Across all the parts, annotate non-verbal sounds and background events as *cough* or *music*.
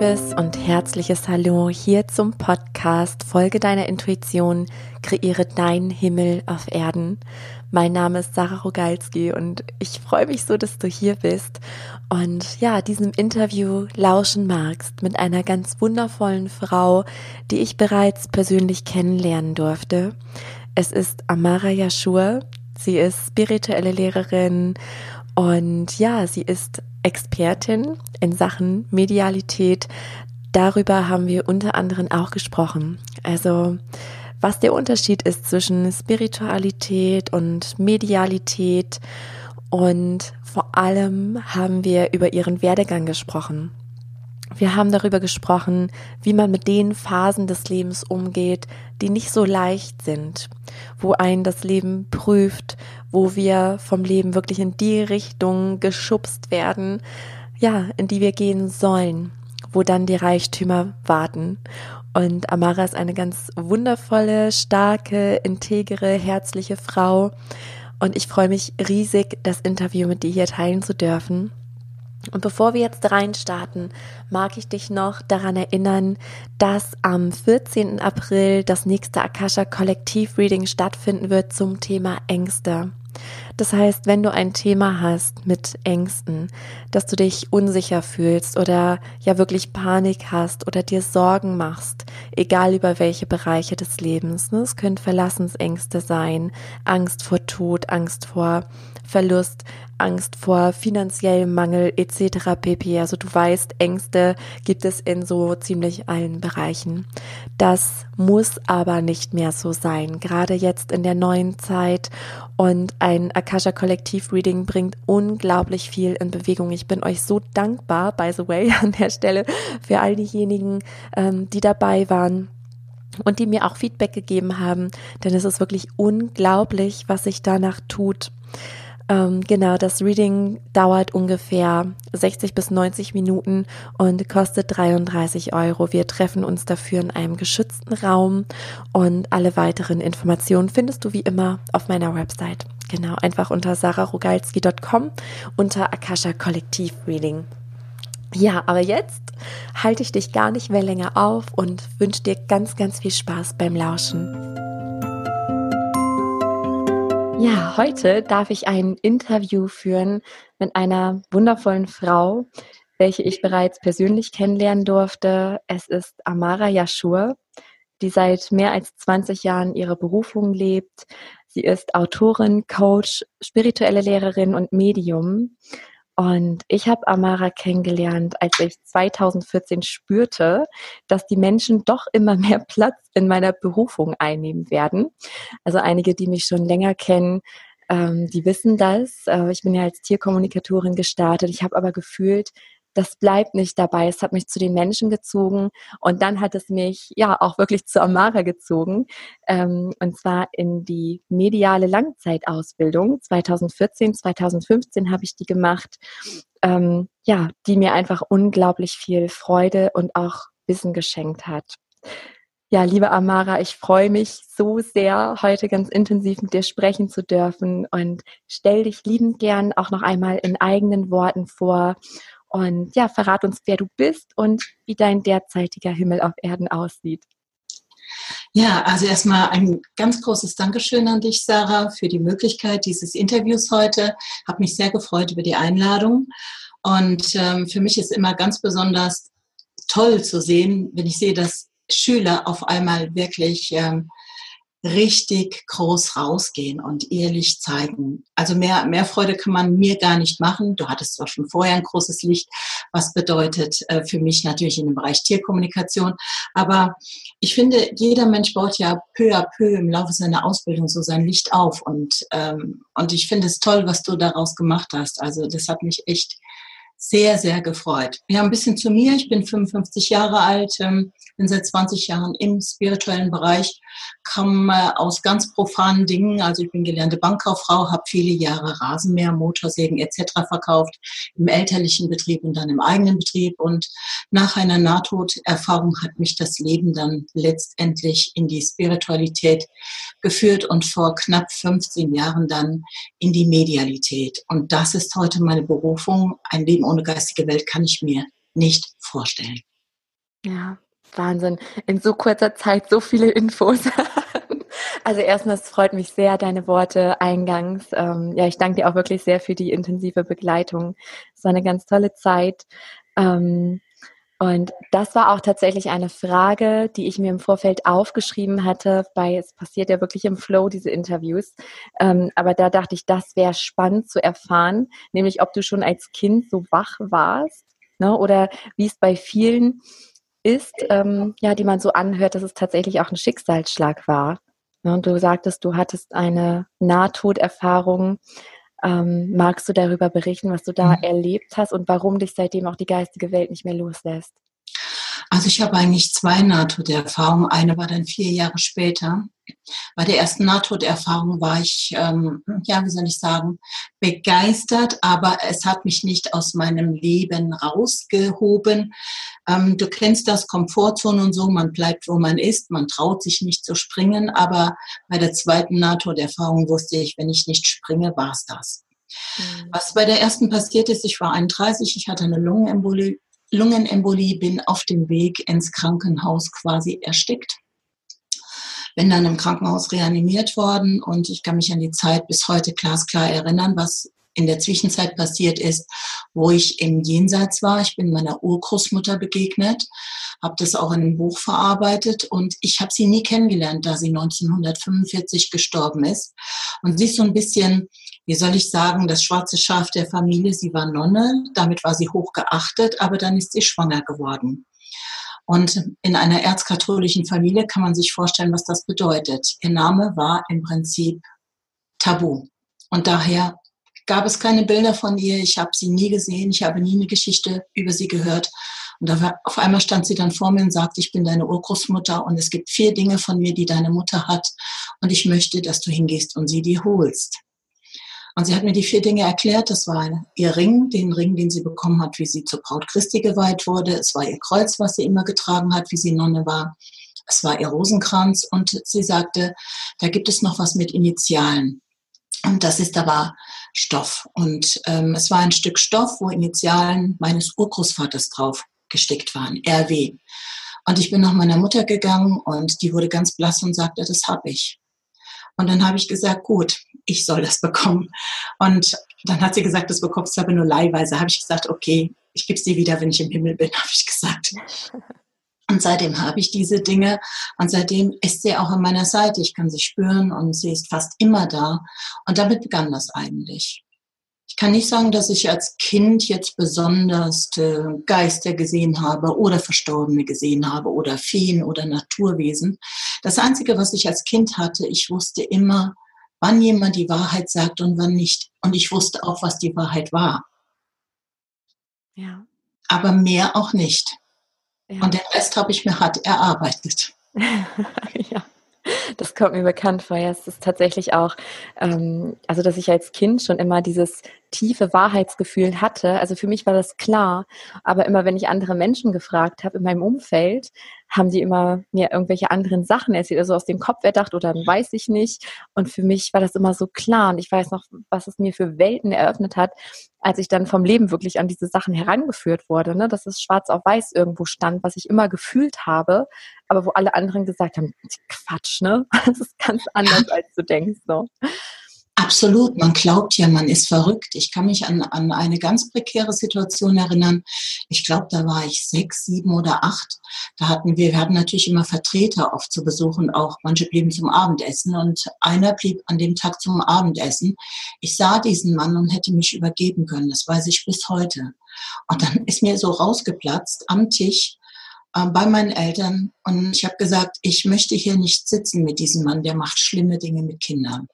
liebes und herzliches Hallo hier zum Podcast Folge deiner Intuition, kreiere deinen Himmel auf Erden. Mein Name ist Sarah Rogalski und ich freue mich so, dass du hier bist und ja, diesem Interview lauschen magst mit einer ganz wundervollen Frau, die ich bereits persönlich kennenlernen durfte. Es ist Amara Yashur. Sie ist spirituelle Lehrerin und ja, sie ist Expertin in Sachen Medialität. Darüber haben wir unter anderem auch gesprochen. Also, was der Unterschied ist zwischen Spiritualität und Medialität und vor allem haben wir über ihren Werdegang gesprochen. Wir haben darüber gesprochen, wie man mit den Phasen des Lebens umgeht, die nicht so leicht sind, wo ein das Leben prüft, wo wir vom Leben wirklich in die Richtung geschubst werden, ja, in die wir gehen sollen, wo dann die Reichtümer warten. Und Amara ist eine ganz wundervolle, starke, integere, herzliche Frau. Und ich freue mich riesig, das Interview mit dir hier teilen zu dürfen. Und bevor wir jetzt reinstarten, mag ich dich noch daran erinnern, dass am 14. April das nächste Akasha Kollektiv Reading stattfinden wird zum Thema Ängste. Das heißt, wenn du ein Thema hast mit Ängsten, dass du dich unsicher fühlst oder ja wirklich Panik hast oder dir Sorgen machst, egal über welche Bereiche des Lebens, ne? es können Verlassensängste sein, Angst vor Tod, Angst vor Verlust, Angst vor finanziellem Mangel etc. pp. Also du weißt, Ängste gibt es in so ziemlich allen Bereichen. Das muss aber nicht mehr so sein, gerade jetzt in der neuen Zeit. Und ein Akasha Kollektiv Reading bringt unglaublich viel in Bewegung. Ich bin euch so dankbar, by the way, *laughs* an der Stelle für all diejenigen, ähm, die dabei waren und die mir auch Feedback gegeben haben, denn es ist wirklich unglaublich, was sich danach tut. Ähm, genau, das Reading dauert ungefähr 60 bis 90 Minuten und kostet 33 Euro. Wir treffen uns dafür in einem geschützten Raum und alle weiteren Informationen findest du wie immer auf meiner Website. Genau, einfach unter sararogalski.com unter Akasha Kollektiv Reading. Ja, aber jetzt halte ich dich gar nicht mehr länger auf und wünsche dir ganz, ganz viel Spaß beim Lauschen. Ja, heute darf ich ein Interview führen mit einer wundervollen Frau, welche ich bereits persönlich kennenlernen durfte. Es ist Amara Yashur, die seit mehr als 20 Jahren ihre Berufung lebt. Sie ist Autorin, Coach, spirituelle Lehrerin und Medium. Und ich habe Amara kennengelernt, als ich 2014 spürte, dass die Menschen doch immer mehr *laughs* Platz in meiner Berufung einnehmen werden. Also einige, die mich schon länger kennen, ähm, die wissen das. Äh, ich bin ja als Tierkommunikatorin gestartet. Ich habe aber gefühlt, das bleibt nicht dabei. Es hat mich zu den Menschen gezogen und dann hat es mich ja auch wirklich zu Amara gezogen ähm, und zwar in die mediale Langzeitausbildung 2014, 2015 habe ich die gemacht. Ähm, ja, die mir einfach unglaublich viel Freude und auch Wissen geschenkt hat. Ja, liebe Amara, ich freue mich so sehr, heute ganz intensiv mit dir sprechen zu dürfen und stell dich liebend gern auch noch einmal in eigenen Worten vor und ja, verrat uns, wer du bist und wie dein derzeitiger Himmel auf Erden aussieht. Ja, also erstmal ein ganz großes Dankeschön an dich, Sarah, für die Möglichkeit dieses Interviews heute. Habe mich sehr gefreut über die Einladung. Und ähm, für mich ist immer ganz besonders toll zu sehen, wenn ich sehe, dass Schüler auf einmal wirklich ähm, richtig groß rausgehen und ehrlich zeigen. Also mehr, mehr Freude kann man mir gar nicht machen. Du hattest zwar schon vorher ein großes Licht, was bedeutet äh, für mich natürlich in dem Bereich Tierkommunikation. Aber ich finde, jeder Mensch baut ja peu à peu im Laufe seiner Ausbildung so sein Licht auf. Und, ähm, und ich finde es toll, was du daraus gemacht hast. Also das hat mich echt sehr, sehr gefreut. Ja, ein bisschen zu mir. Ich bin 55 Jahre alt, ähm, bin seit 20 Jahren im spirituellen Bereich, komme aus ganz profanen Dingen. Also ich bin gelernte Bankkauffrau, habe viele Jahre Rasenmäher, Motorsägen etc. verkauft, im elterlichen Betrieb und dann im eigenen Betrieb. Und nach einer Nahtoderfahrung hat mich das Leben dann letztendlich in die Spiritualität geführt und vor knapp 15 Jahren dann in die Medialität. Und das ist heute meine Berufung. Ein Leben ohne geistige Welt kann ich mir nicht vorstellen. Ja, Wahnsinn. In so kurzer Zeit so viele Infos. *laughs* Also erstmal, es freut mich sehr, deine Worte eingangs. Ähm, ja, ich danke dir auch wirklich sehr für die intensive Begleitung. Es war eine ganz tolle Zeit. Ähm, und das war auch tatsächlich eine Frage, die ich mir im Vorfeld aufgeschrieben hatte, weil es passiert ja wirklich im Flow, diese Interviews. Ähm, aber da dachte ich, das wäre spannend zu erfahren, nämlich ob du schon als Kind so wach warst ne? oder wie es bei vielen ist, ähm, ja, die man so anhört, dass es tatsächlich auch ein Schicksalsschlag war. Ne? Und du sagtest, du hattest eine Nahtoderfahrung. Ähm, magst du darüber berichten, was du da mhm. erlebt hast und warum dich seitdem auch die geistige Welt nicht mehr loslässt? Also ich habe eigentlich zwei Nahtoderfahrungen. Eine war dann vier Jahre später. Bei der ersten Nahtoderfahrung war ich, ähm, ja, wie soll ich sagen, begeistert, aber es hat mich nicht aus meinem Leben rausgehoben. Ähm, du kennst das, Komfortzone und so, man bleibt, wo man ist, man traut sich nicht zu springen, aber bei der zweiten Nahtoderfahrung wusste ich, wenn ich nicht springe, war es das. Mhm. Was bei der ersten passiert ist, ich war 31, ich hatte eine Lungenembolie Lungenembolie, bin auf dem Weg ins Krankenhaus quasi erstickt. Bin dann im Krankenhaus reanimiert worden und ich kann mich an die Zeit bis heute glasklar erinnern, was in der Zwischenzeit passiert ist, wo ich im Jenseits war. Ich bin meiner Urgroßmutter begegnet, habe das auch in einem Buch verarbeitet und ich habe sie nie kennengelernt, da sie 1945 gestorben ist. Und sie ist so ein bisschen wie soll ich sagen, das schwarze Schaf der Familie. Sie war Nonne, damit war sie hoch geachtet, aber dann ist sie schwanger geworden. Und in einer erzkatholischen Familie kann man sich vorstellen, was das bedeutet. Ihr Name war im Prinzip tabu. Und daher gab es keine Bilder von ihr. Ich habe sie nie gesehen. Ich habe nie eine Geschichte über sie gehört. Und auf einmal stand sie dann vor mir und sagte, ich bin deine Urgroßmutter und es gibt vier Dinge von mir, die deine Mutter hat. Und ich möchte, dass du hingehst und sie dir holst. Und sie hat mir die vier Dinge erklärt. Das war ihr Ring, den Ring, den sie bekommen hat, wie sie zur Braut Christi geweiht wurde. Es war ihr Kreuz, was sie immer getragen hat, wie sie Nonne war. Es war ihr Rosenkranz. Und sie sagte, da gibt es noch was mit Initialen. Und das ist aber Stoff. Und ähm, es war ein Stück Stoff, wo Initialen meines Urgroßvaters drauf gestickt waren, RW. Und ich bin nach meiner Mutter gegangen und die wurde ganz blass und sagte, das habe ich. Und dann habe ich gesagt, gut, ich soll das bekommen. Und dann hat sie gesagt, das bekommst du aber nur leihweise. Habe ich gesagt, okay, ich gebe sie wieder, wenn ich im Himmel bin, *laughs* habe ich gesagt. Und seitdem habe ich diese Dinge und seitdem ist sie auch an meiner Seite. Ich kann sie spüren und sie ist fast immer da. Und damit begann das eigentlich. Ich kann nicht sagen, dass ich als Kind jetzt besonders äh, Geister gesehen habe oder Verstorbene gesehen habe oder Feen oder Naturwesen. Das Einzige, was ich als Kind hatte, ich wusste immer, wann jemand die Wahrheit sagt und wann nicht. Und ich wusste auch, was die Wahrheit war. Ja. Aber mehr auch nicht. Ja. Und den Rest habe ich mir hart erarbeitet. *laughs* ja. Das kommt mir bekannt vor. Ja, es ist tatsächlich auch, ähm, also dass ich als Kind schon immer dieses tiefe Wahrheitsgefühl hatte. Also für mich war das klar. Aber immer wenn ich andere Menschen gefragt habe in meinem Umfeld, haben die immer mir irgendwelche anderen Sachen erzählt, also aus dem Kopf erdacht oder dann weiß ich nicht. Und für mich war das immer so klar. Und ich weiß noch, was es mir für Welten eröffnet hat, als ich dann vom Leben wirklich an diese Sachen herangeführt wurde, ne? dass es schwarz auf weiß irgendwo stand, was ich immer gefühlt habe, aber wo alle anderen gesagt haben, Quatsch, ne? *laughs* Das ist ganz anders, als du denkst. So. Absolut, man glaubt ja, man ist verrückt. Ich kann mich an, an eine ganz prekäre Situation erinnern. Ich glaube, da war ich sechs, sieben oder acht. Da hatten wir, wir hatten natürlich immer Vertreter oft zu besuchen, auch manche blieben zum Abendessen und einer blieb an dem Tag zum Abendessen. Ich sah diesen Mann und hätte mich übergeben können. Das weiß ich bis heute. Und dann *laughs* ist mir so rausgeplatzt am Tisch äh, bei meinen Eltern und ich habe gesagt, ich möchte hier nicht sitzen mit diesem Mann, der macht schlimme Dinge mit Kindern.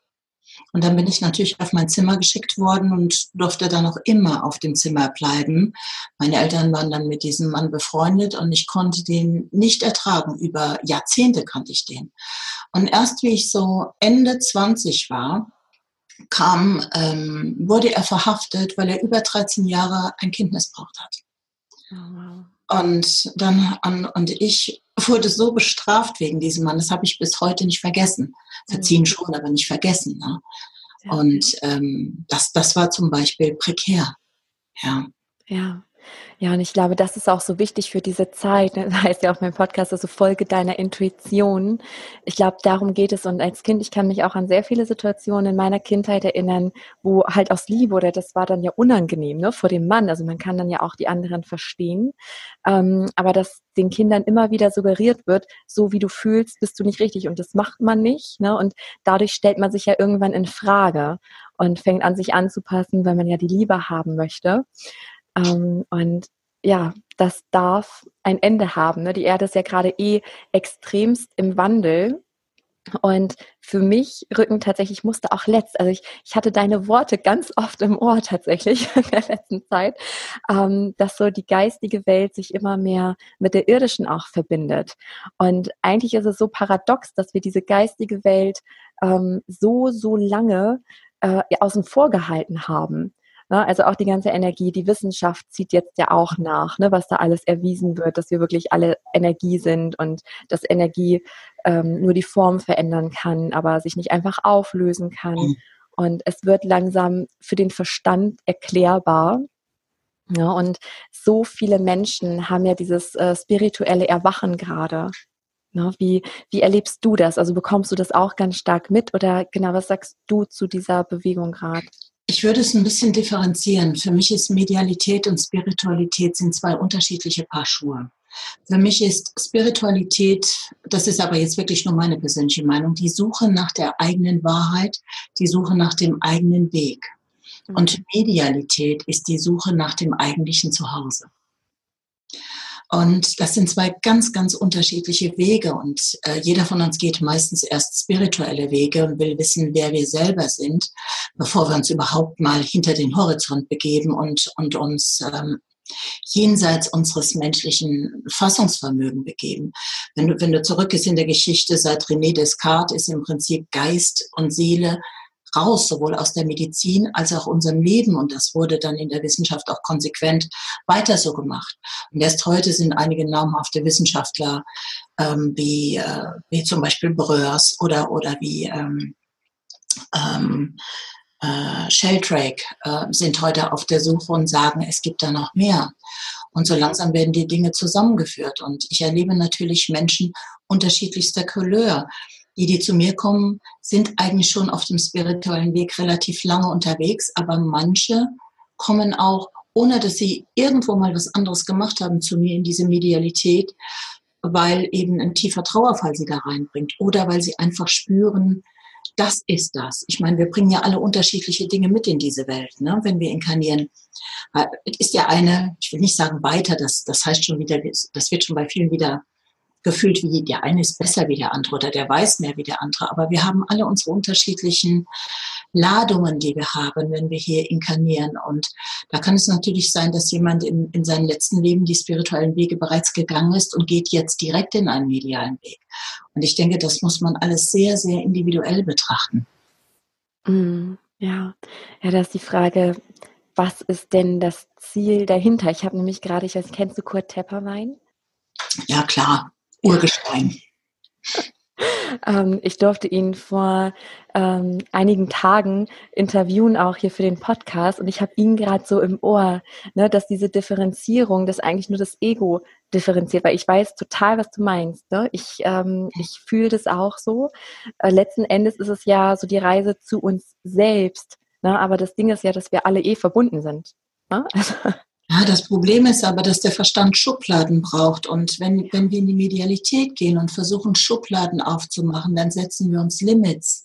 Und dann bin ich natürlich auf mein Zimmer geschickt worden und durfte dann auch immer auf dem Zimmer bleiben. Meine Eltern waren dann mit diesem Mann befreundet und ich konnte den nicht ertragen. Über Jahrzehnte kannte ich den. Und erst wie ich so Ende 20 war, kam, ähm, wurde er verhaftet, weil er über 13 Jahre ein Kind missbraucht hat. Oh, wow. Und dann an, und ich wurde so bestraft wegen diesem Mann. Das habe ich bis heute nicht vergessen. Verziehen mhm. schon, aber nicht vergessen. Ne? Und ähm, das, das war zum Beispiel prekär. Ja. Ja. Ja, und ich glaube, das ist auch so wichtig für diese Zeit. *laughs* Das heißt ja auch mein Podcast, also Folge deiner Intuition. Ich glaube, darum geht es. Und als Kind, ich kann mich auch an sehr viele Situationen in meiner Kindheit erinnern, wo halt aus Liebe oder das war dann ja unangenehm, ne, vor dem Mann. Also man kann dann ja auch die anderen verstehen. Ähm, aber dass den Kindern immer wieder suggeriert wird, so wie du fühlst, bist du nicht richtig. Und das macht man nicht. Ne? Und dadurch stellt man sich ja irgendwann in Frage und fängt an, sich anzupassen, weil man ja die Liebe haben möchte. Ähm, und ja, das darf ein Ende haben. Ne? Die Erde ist ja gerade eh extremst im Wandel. Und für mich rücken tatsächlich musste auch letzt, also ich, ich hatte deine Worte ganz oft im Ohr tatsächlich *laughs* in der letzten Zeit, ähm, dass so die geistige Welt sich immer mehr mit der irdischen auch verbindet. Und eigentlich ist es so paradox, dass wir diese geistige Welt ähm, so, so lange äh, außen vor gehalten haben. Ne? Also auch die ganze Energie, die Wissenschaft zieht jetzt ja auch nach, ne, was da alles erwiesen wird, dass wir wirklich alle Energie sind und dass Energie ähm, nur die Form verändern kann, aber sich nicht einfach auflösen kann. Mhm. Und es wird langsam für den Verstand erklärbar. Ja, und so viele Menschen haben ja dieses äh, spirituelle Erwachen gerade. Ne, wie, wie erlebst du das? Also bekommst du das auch ganz stark mit oder genau, was sagst du zu dieser Bewegung gerade? Ich würde es ein bisschen differenzieren. Für mich ist Medialität und Spiritualität sind zwei unterschiedliche Paar Schuhe. Für mich ist Spiritualität, das ist aber jetzt wirklich nur meine persönliche Meinung, die Suche nach der eigenen Wahrheit, die Suche nach dem eigenen Weg. Und mhm. Medialität ist die Suche nach dem eigentlichen Zuhause. Und das sind zwei ganz, ganz unterschiedliche Wege. Und äh, jeder von uns geht meistens erst spirituelle Wege und will wissen, wer wir selber sind, bevor wir uns überhaupt mal hinter den Horizont begeben und, und uns ähm, jenseits unseres menschlichen Fassungsvermögen begeben. Wenn du, wenn du zurückgehst in der Geschichte, seit René Descartes ist im Prinzip Geist und Seele raus, sowohl aus der Medizin als auch unserem Leben. Und das wurde dann in der Wissenschaft auch konsequent weiter so gemacht. Und erst heute sind einige namhafte Wissenschaftler ähm, wie, äh, wie zum Beispiel Bröers oder, oder wie ähm, ähm, äh, Sheldrake äh, sind heute auf der Suche und sagen, es gibt da noch mehr. Und so langsam werden die Dinge zusammengeführt. Und ich erlebe natürlich Menschen unterschiedlichster Couleur die, die zu mir kommen, sind eigentlich schon auf dem spirituellen Weg relativ lange unterwegs, aber manche kommen auch, ohne dass sie irgendwo mal was anderes gemacht haben, zu mir in diese Medialität, weil eben ein tiefer Trauerfall sie da reinbringt oder weil sie einfach spüren, das ist das. Ich meine, wir bringen ja alle unterschiedliche Dinge mit in diese Welt, ne? wenn wir inkarnieren. Es ist ja eine, ich will nicht sagen weiter, das, das heißt schon wieder, das wird schon bei vielen wieder gefühlt wie der eine ist besser wie der andere oder der weiß mehr wie der andere. Aber wir haben alle unsere unterschiedlichen Ladungen, die wir haben, wenn wir hier inkarnieren. Und da kann es natürlich sein, dass jemand in, in seinem letzten Leben die spirituellen Wege bereits gegangen ist und geht jetzt direkt in einen medialen Weg. Und ich denke, das muss man alles sehr, sehr individuell betrachten. Mm, ja, ja, da ist die Frage, was ist denn das Ziel dahinter? Ich habe nämlich gerade, ich weiß, kennst du Kurt Tepperwein? Ja, klar. Urgestein. Ähm, ich durfte ihn vor ähm, einigen Tagen interviewen, auch hier für den Podcast. Und ich habe ihn gerade so im Ohr, ne, dass diese Differenzierung, dass eigentlich nur das Ego differenziert, weil ich weiß total, was du meinst. Ne? Ich, ähm, ich fühle das auch so. Äh, letzten Endes ist es ja so die Reise zu uns selbst. Ne? Aber das Ding ist ja, dass wir alle eh verbunden sind. Ne? Also, ja, das Problem ist aber, dass der Verstand Schubladen braucht. Und wenn, wenn wir in die Medialität gehen und versuchen, Schubladen aufzumachen, dann setzen wir uns Limits.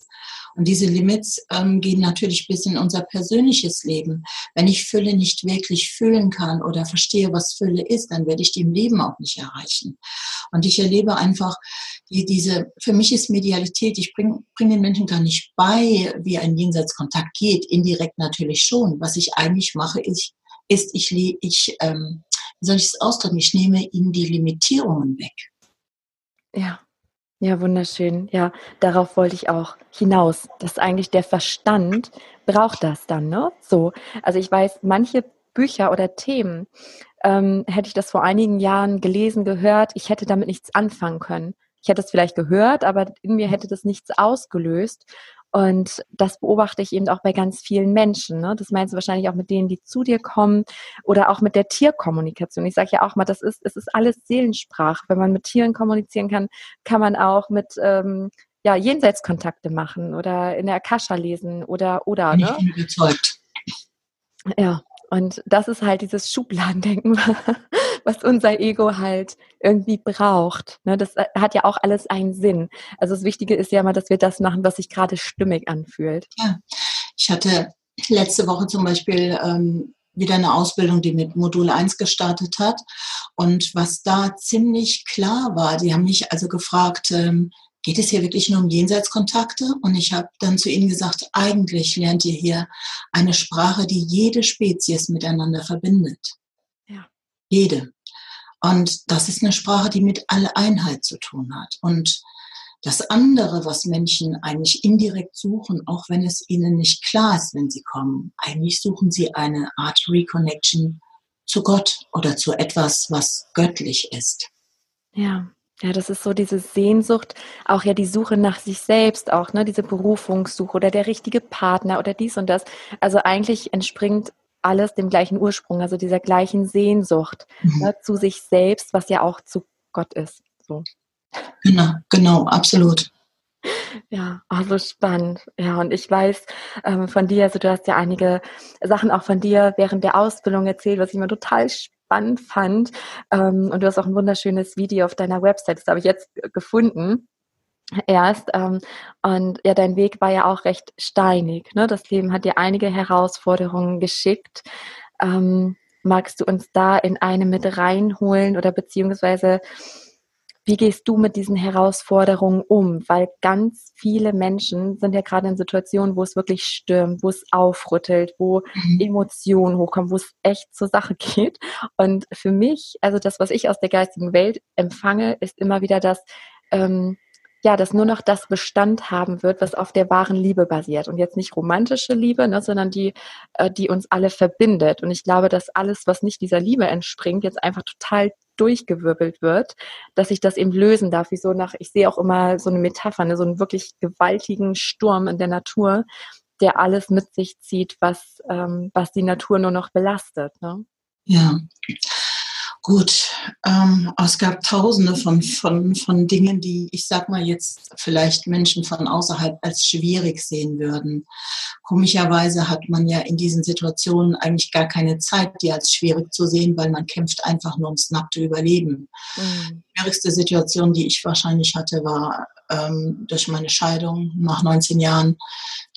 Und diese Limits ähm, gehen natürlich bis in unser persönliches Leben. Wenn ich Fülle nicht wirklich fühlen kann oder verstehe, was Fülle ist, dann werde ich die im Leben auch nicht erreichen. Und ich erlebe einfach die, diese, für mich ist Medialität, ich bringe bring den Menschen gar nicht bei, wie ein Jenseitskontakt geht, indirekt natürlich schon. Was ich eigentlich mache, ist, ist, ich, ich ähm, wie soll ich es ausdrücken, ich nehme ihnen die Limitierungen weg. Ja, ja, wunderschön. Ja, darauf wollte ich auch hinaus, dass eigentlich der Verstand braucht das dann, ne? So, also ich weiß, manche Bücher oder Themen ähm, hätte ich das vor einigen Jahren gelesen, gehört, ich hätte damit nichts anfangen können. Ich hätte es vielleicht gehört, aber in mir hätte das nichts ausgelöst. Und das beobachte ich eben auch bei ganz vielen Menschen. Ne? Das meinst du wahrscheinlich auch mit denen, die zu dir kommen oder auch mit der Tierkommunikation. Ich sage ja auch mal, das ist, es ist alles Seelensprache. Wenn man mit Tieren kommunizieren kann, kann man auch mit ähm, ja, Jenseitskontakte machen oder in der Akasha lesen oder oder. Ne? Ich bin überzeugt. Ja, und das ist halt dieses Schubladendenken, *laughs* was unser Ego halt irgendwie braucht. Ne, das äh, hat ja auch alles einen Sinn. Also das Wichtige ist ja immer, dass wir das machen, was sich gerade stimmig anfühlt. Ja, ich hatte letzte Woche zum Beispiel ähm, wieder eine Ausbildung, die mit Modul 1 gestartet hat. Und was da ziemlich klar war, die haben mich also gefragt, ähm, geht es hier wirklich nur um Jenseitskontakte? Und ich habe dann zu ihnen gesagt, eigentlich lernt ihr hier eine Sprache, die jede Spezies miteinander verbindet. Ja. Jede. Und das ist eine Sprache, die mit aller Einheit zu tun hat. Und das andere, was Menschen eigentlich indirekt suchen, auch wenn es ihnen nicht klar ist, wenn sie kommen, eigentlich suchen sie eine Art Reconnection zu Gott oder zu etwas, was göttlich ist. Ja. Ja, das ist so diese Sehnsucht, auch ja die Suche nach sich selbst, auch ne, diese Berufungssuche oder der richtige Partner oder dies und das. Also eigentlich entspringt alles dem gleichen Ursprung, also dieser gleichen Sehnsucht mhm. ne, zu sich selbst, was ja auch zu Gott ist. So. Genau, genau, absolut. Ja, also spannend. Ja, und ich weiß ähm, von dir, also du hast ja einige Sachen auch von dir während der Ausbildung erzählt, was ich immer total spannend spannend fand. Ähm, und du hast auch ein wunderschönes Video auf deiner Website, das habe ich jetzt gefunden erst. Ähm, und ja, dein Weg war ja auch recht steinig. Ne? Das Leben hat dir einige Herausforderungen geschickt. Ähm, magst du uns da in eine mit reinholen oder beziehungsweise wie gehst du mit diesen Herausforderungen um? Weil ganz viele Menschen sind ja gerade in Situationen, wo es wirklich stürmt, wo es aufrüttelt, wo mhm. Emotionen hochkommen, wo es echt zur Sache *laughs* geht. Und für mich, also das, was ich aus der geistigen Welt empfange, ist immer wieder das, ähm, ja, dass nur noch das Bestand haben wird, was auf der wahren Liebe basiert. Und jetzt nicht romantische Liebe, ne, sondern die, äh, die uns alle verbindet. Und ich glaube, dass alles, was nicht dieser Liebe entspringt, jetzt einfach total durchgewirbelt wird, dass ich das eben lösen darf. Wie so nach, ich sehe auch immer so eine Metapher, ne, so einen wirklich gewaltigen Sturm in der Natur, der alles mit sich zieht, was, ähm, was die Natur nur noch belastet. Ne? Ja. Gut, ähm, es gab tausende von, von, von Dingen, die ich sag mal jetzt vielleicht Menschen von außerhalb als schwierig sehen würden. Komischerweise hat man ja in diesen Situationen eigentlich gar keine Zeit, die als schwierig zu sehen, weil man kämpft einfach nur ums nackte Überleben. Mhm. Die schwierigste Situation, die ich wahrscheinlich hatte, war ähm, durch meine Scheidung nach 19 Jahren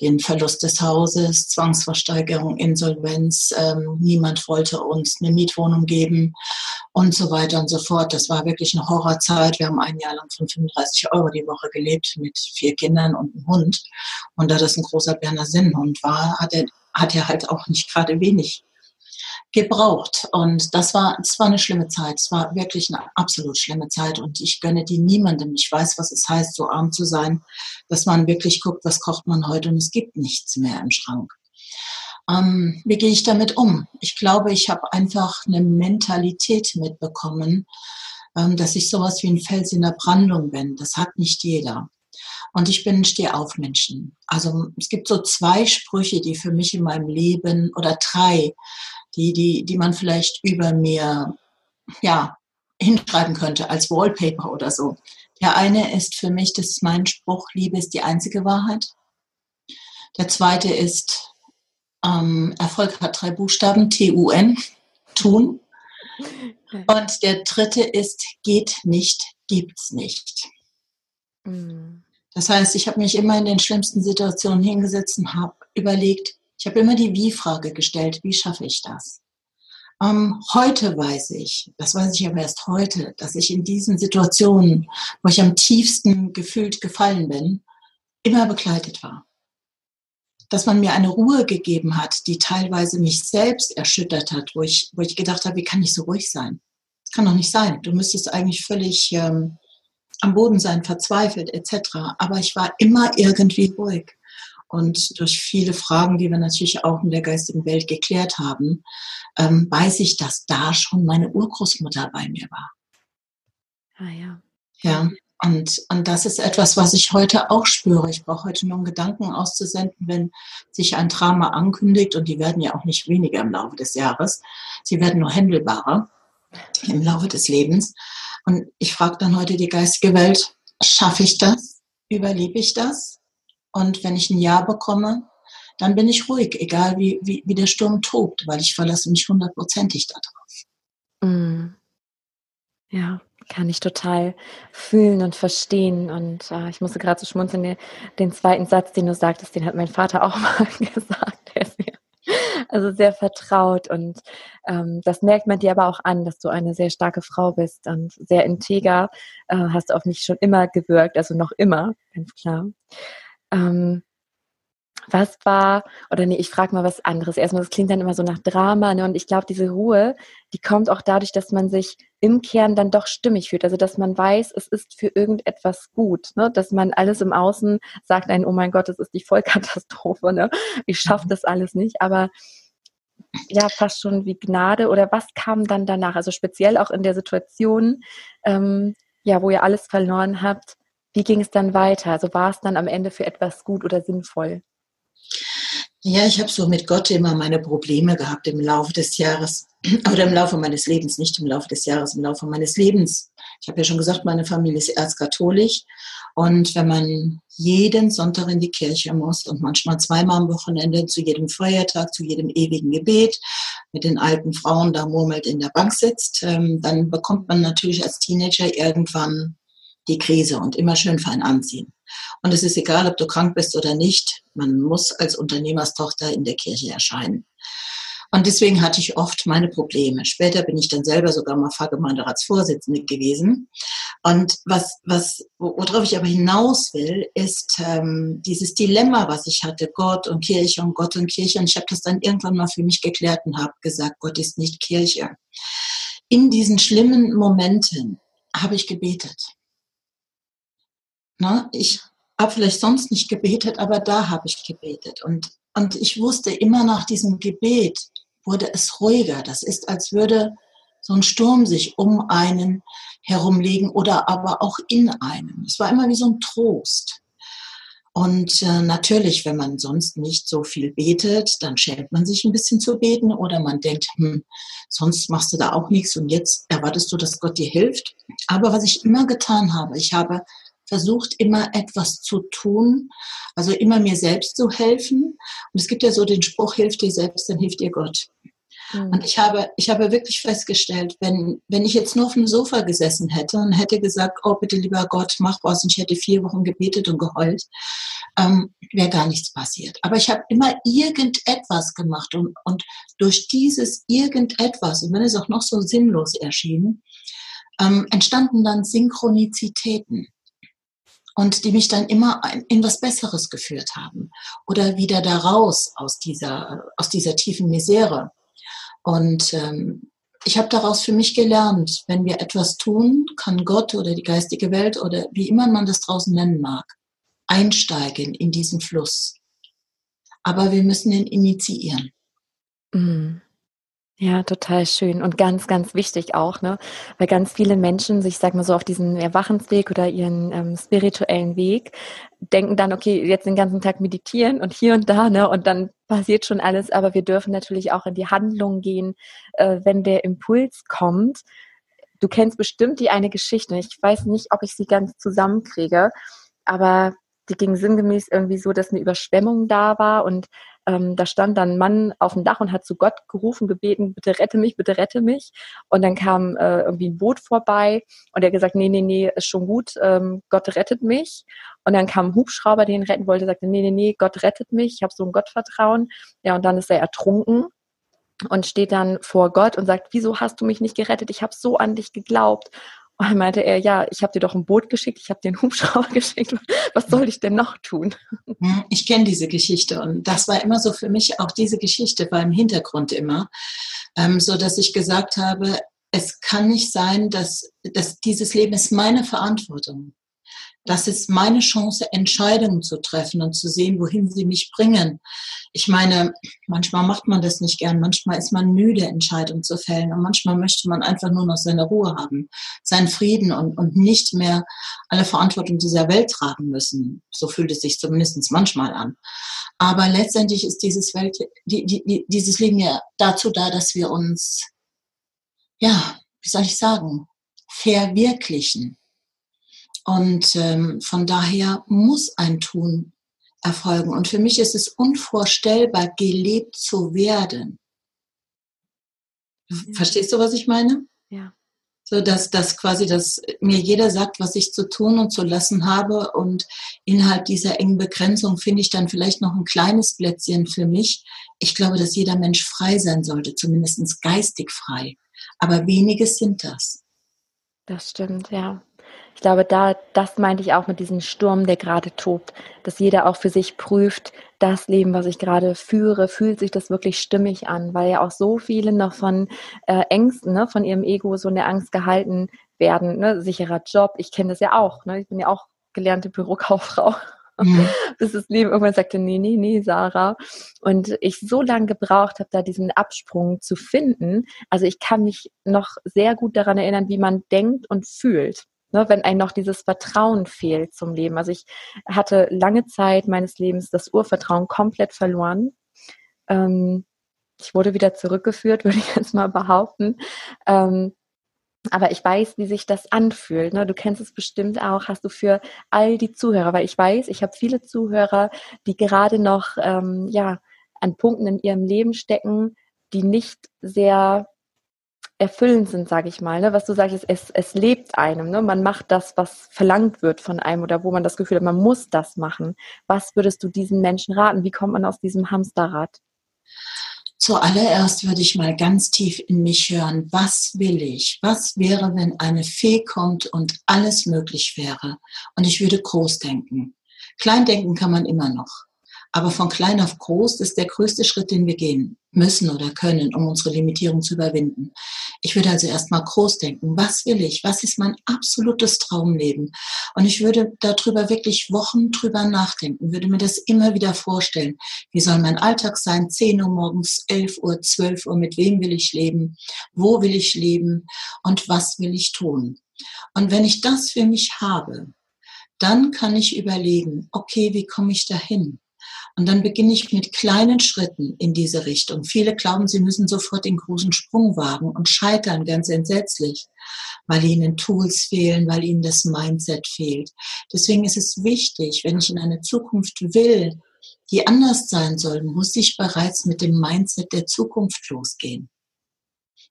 den Verlust des Hauses, Zwangsversteigerung, Insolvenz. Ähm, niemand wollte uns eine Mietwohnung geben und so weiter und so fort. Das war wirklich eine Horrorzeit. Wir haben ein Jahr lang von 35 Euro die Woche gelebt mit vier Kindern und einem Hund. Und da das ein großer Berner Sinnhund war, hat er, hat er halt auch nicht gerade wenig gebraucht. Und das war, das war eine schlimme Zeit. Es war wirklich eine absolut schlimme Zeit. Und ich gönne die niemandem. Ich weiß, was es heißt, so arm zu sein, dass man wirklich guckt, was kocht man heute und es gibt nichts mehr im Schrank. Ähm, wie gehe ich damit um? Ich glaube, ich habe einfach eine Mentalität mitbekommen, ähm, dass ich sowas wie ein Fels in der Brandung bin. Das hat nicht jeder. Und ich bin ein Stehaufmenschen. Also es gibt so zwei Sprüche, die für mich in meinem Leben oder drei, die, die, die man vielleicht über mir, ja, hinschreiben könnte als Wallpaper oder so. Der eine ist für mich, das ist mein Spruch, Liebe ist die einzige Wahrheit. Der zweite ist, ähm, Erfolg hat drei Buchstaben, T-U-N, tun. Und der dritte ist, geht nicht, gibt's nicht. Mhm. Das heißt, ich habe mich immer in den schlimmsten Situationen hingesetzt und habe überlegt, ich habe immer die Wie-Frage gestellt, wie schaffe ich das? Ähm, heute weiß ich, das weiß ich aber erst heute, dass ich in diesen Situationen, wo ich am tiefsten gefühlt gefallen bin, immer begleitet war. Dass man mir eine Ruhe gegeben hat, die teilweise mich selbst erschüttert hat, wo ich, wo ich gedacht habe, wie kann ich so ruhig sein? Das kann doch nicht sein. Du müsstest eigentlich völlig ähm, am Boden sein, verzweifelt etc. Aber ich war immer irgendwie ruhig. Und durch viele Fragen, die wir natürlich auch in der geistigen Welt geklärt haben, ähm, weiß ich, dass da schon meine Urgroßmutter bei mir war. Ah ja. Ja. Und, und das ist etwas, was ich heute auch spüre. Ich brauche heute nur einen Gedanken auszusenden, wenn sich ein Drama ankündigt. Und die werden ja auch nicht weniger im Laufe des Jahres. Sie werden nur händelbarer im Laufe des Lebens. Und ich frage dann heute die geistige Welt, schaffe ich das? Überlebe ich das? Und wenn ich ein Ja bekomme, dann bin ich ruhig, egal wie, wie, wie der Sturm tobt, weil ich verlasse mich hundertprozentig darauf. Mm. Ja, kann ich total fühlen und verstehen. Und äh, ich musste gerade so schmunzeln, den, den, zweiten Satz, den du sagtest, den hat mein Vater auch *laughs* mal gesagt. Der ist mir also sehr vertraut. Und ähm, das merkt man dir aber auch an, dass du eine sehr starke Frau bist und sehr integer. Äh, hast auf mich schon immer gewirkt, also noch immer, ganz klar. Ähm, was war, oder nee, ich frage mal was anderes. Erstmal, das klingt dann immer so nach Drama, ne? Und ich glaube, diese Ruhe, die kommt auch dadurch, dass man sich im Kern dann doch stimmig fühlt. Also, dass man weiß, es ist für irgendetwas gut, ne? Dass man alles im Außen sagt einen, oh mein Gott, das ist die Vollkatastrophe, ne? Ich schaffe mhm. das alles nicht. Aber ja, fast schon wie Gnade. Oder was kam dann danach? Also speziell auch in der Situation, ähm, ja, wo ihr alles verloren habt. Wie ging es dann weiter? Also war es dann am Ende für etwas gut oder sinnvoll? Ja, ich habe so mit Gott immer meine Probleme gehabt im Laufe des Jahres *clears throat* oder im Laufe meines Lebens, nicht im Laufe des Jahres, im Laufe meines Lebens. Ich habe ja schon gesagt, meine Familie ist erzkatholisch und wenn man jeden Sonntag in die Kirche muss und manchmal zweimal am Wochenende zu jedem Feiertag, zu jedem ewigen Gebet mit den alten Frauen da murmelt in der Bank sitzt, ähm, dann bekommt man natürlich als Teenager irgendwann die Krise und immer schön fein anziehen. Und es ist egal, ob du krank bist oder nicht, man muss als Unternehmerstochter in der Kirche erscheinen. Und deswegen hatte ich oft meine Probleme. Später bin ich dann selber sogar mal Pfarrgemeinderatsvorsitzende gewesen. Und was, was, worauf ich aber hinaus will, ist ähm, dieses Dilemma, was ich hatte, Gott und Kirche und Gott und Kirche. Und ich habe das dann irgendwann mal für mich geklärt und habe gesagt, Gott ist nicht Kirche. In diesen schlimmen Momenten habe ich gebetet. Na, ich habe vielleicht sonst nicht gebetet, aber da habe ich gebetet. Und, und ich wusste immer nach diesem Gebet wurde es ruhiger. Das ist, als würde so ein Sturm sich um einen herumlegen oder aber auch in einem. Es war immer wie so ein Trost. Und äh, natürlich, wenn man sonst nicht so viel betet, dann schämt man sich ein bisschen zu beten oder man denkt, hm, sonst machst du da auch nichts und jetzt erwartest du, dass Gott dir hilft. Aber was ich immer getan habe, ich habe versucht immer etwas zu tun, also immer mir selbst zu helfen. Und es gibt ja so den Spruch, hilf dir selbst, dann hilft dir Gott. Mhm. Und ich habe, ich habe wirklich festgestellt, wenn, wenn ich jetzt nur auf dem Sofa gesessen hätte und hätte gesagt, oh bitte lieber Gott, mach was, und ich hätte vier Wochen gebetet und geheult, ähm, wäre gar nichts passiert. Aber ich habe immer irgendetwas gemacht und, und durch dieses irgendetwas, und wenn es auch noch so sinnlos erschien, ähm, entstanden dann Synchronizitäten und die mich dann immer in was Besseres geführt haben oder wieder da raus aus dieser, aus dieser tiefen Misere. Und ähm, ich habe daraus für mich gelernt, wenn wir etwas tun, kann Gott oder die geistige Welt oder wie immer man das draußen nennen mag, einsteigen in diesen Fluss. Aber wir müssen ihn initiieren. Mhm. Ja, total schön und ganz, ganz wichtig auch, ne? Weil ganz viele Menschen sich, sag mal so, auf diesen Erwachensweg oder ihren ähm, spirituellen Weg denken dann, okay, jetzt den ganzen Tag meditieren und hier und da, ne? Und dann passiert schon alles, aber wir dürfen natürlich auch in die Handlung gehen, äh, wenn der Impuls kommt. Du kennst bestimmt die eine Geschichte. Ich weiß nicht, ob ich sie ganz zusammenkriege, aber die ging sinngemäß irgendwie so, dass eine Überschwemmung da war und ähm, da stand dann ein Mann auf dem Dach und hat zu Gott gerufen, gebeten, bitte rette mich, bitte rette mich. Und dann kam äh, irgendwie ein Boot vorbei und er gesagt, nee, nee, nee, ist schon gut, ähm, Gott rettet mich. Und dann kam ein Hubschrauber, den retten wollte, sagte, nee, nee, nee, Gott rettet mich, ich habe so ein Gottvertrauen. Ja, und dann ist er ertrunken und steht dann vor Gott und sagt, wieso hast du mich nicht gerettet? Ich habe so an dich geglaubt. Und dann meinte er, ja, ich habe dir doch ein Boot geschickt, ich habe dir einen Hubschrauber *laughs* geschickt. Was soll ich denn noch tun? Hm, ich kenne diese Geschichte und das war immer so für mich, auch diese Geschichte war im Hintergrund immer, ähm, so dass ich gesagt habe, es kann nicht sein, dass, dass dieses Leben ist meine Verantwortung. Das ist meine Chance, Entscheidungen zu treffen und zu sehen, wohin sie mich bringen. Ich meine, manchmal macht man das nicht gern, manchmal ist man müde, Entscheidungen zu fällen und manchmal möchte man einfach nur noch seine Ruhe haben, seinen Frieden und, und nicht mehr alle Verantwortung dieser Welt tragen müssen. So fühlt es sich zumindest manchmal an. Aber letztendlich ist dieses Welt, die, die, dieses Leben ja dazu da, dass wir uns, ja, wie soll ich sagen, verwirklichen und ähm, von daher muss ein Tun erfolgen. Und für mich ist es unvorstellbar, gelebt zu werden. Ja. Verstehst du, was ich meine? Ja. So dass, dass quasi, dass mir jeder sagt, was ich zu tun und zu lassen habe. Und innerhalb dieser engen Begrenzung finde ich dann vielleicht noch ein kleines Plätzchen für mich. Ich glaube, dass jeder Mensch frei sein sollte, zumindest geistig frei. Aber wenige sind das. Das stimmt, ja. Ich glaube, da, das meinte ich auch mit diesem Sturm, der gerade tobt, dass jeder auch für sich prüft, das Leben, was ich gerade führe, fühlt sich das wirklich stimmig an, weil ja auch so viele noch von äh, Ängsten, ne, von ihrem Ego so in der Angst gehalten werden. Ne? Sicherer Job, ich kenne das ja auch. Ne? Ich bin ja auch gelernte Bürokauffrau. Mhm. *laughs* Bis das Leben irgendwann sagte, nee, nee, nee, Sarah. Und ich so lange gebraucht habe, da diesen Absprung zu finden. Also ich kann mich noch sehr gut daran erinnern, wie man denkt und fühlt ne, wenn einem noch dieses Vertrauen fehlt zum Leben. Also ich hatte lange Zeit meines Lebens das Urvertrauen komplett verloren. Ähm, ich wurde wieder zurückgeführt, *laughs* würde ich jetzt mal behaupten. Ähm, aber ich weiß, wie sich das anfühlt. Ne? Du kennst es bestimmt auch, hast du für all die Zuhörer, weil ich weiß, ich habe viele Zuhörer, die gerade noch ähm, ja, an Punkten in ihrem Leben stecken, die nicht sehr erfüllend sind, sage ich mal. Ne? Was du sagst, es, es lebt einem. Ne? Man macht das, was verlangt wird von einem oder wo man das Gefühl hat, man muss das machen. Was würdest du diesen Menschen raten? Wie kommt man aus diesem Hamsterrad? Zuallererst würde ich mal ganz tief in mich hören, was will ich? Was wäre, wenn eine Fee kommt und alles möglich wäre? Und ich würde groß denken. Klein denken kann man immer noch. Aber von klein auf groß ist der größte Schritt, den wir gehen müssen oder können, um unsere Limitierung zu überwinden. Ich würde also erstmal groß denken. Was will ich? Was ist mein absolutes Traumleben? Und ich würde darüber wirklich Wochen drüber nachdenken, würde mir das immer wieder vorstellen. Wie soll mein Alltag sein? 10 Uhr morgens, 11 Uhr, 12 Uhr. Mit wem will ich leben? Wo will ich leben? Und was will ich tun? Und wenn ich das für mich habe, dann kann ich überlegen, okay, wie komme ich dahin? Und dann beginne ich mit kleinen Schritten in diese Richtung. Viele glauben, sie müssen sofort den großen Sprung wagen und scheitern ganz entsetzlich, weil ihnen Tools fehlen, weil ihnen das Mindset fehlt. Deswegen ist es wichtig, wenn ich in eine Zukunft will, die anders sein soll, muss ich bereits mit dem Mindset der Zukunft losgehen.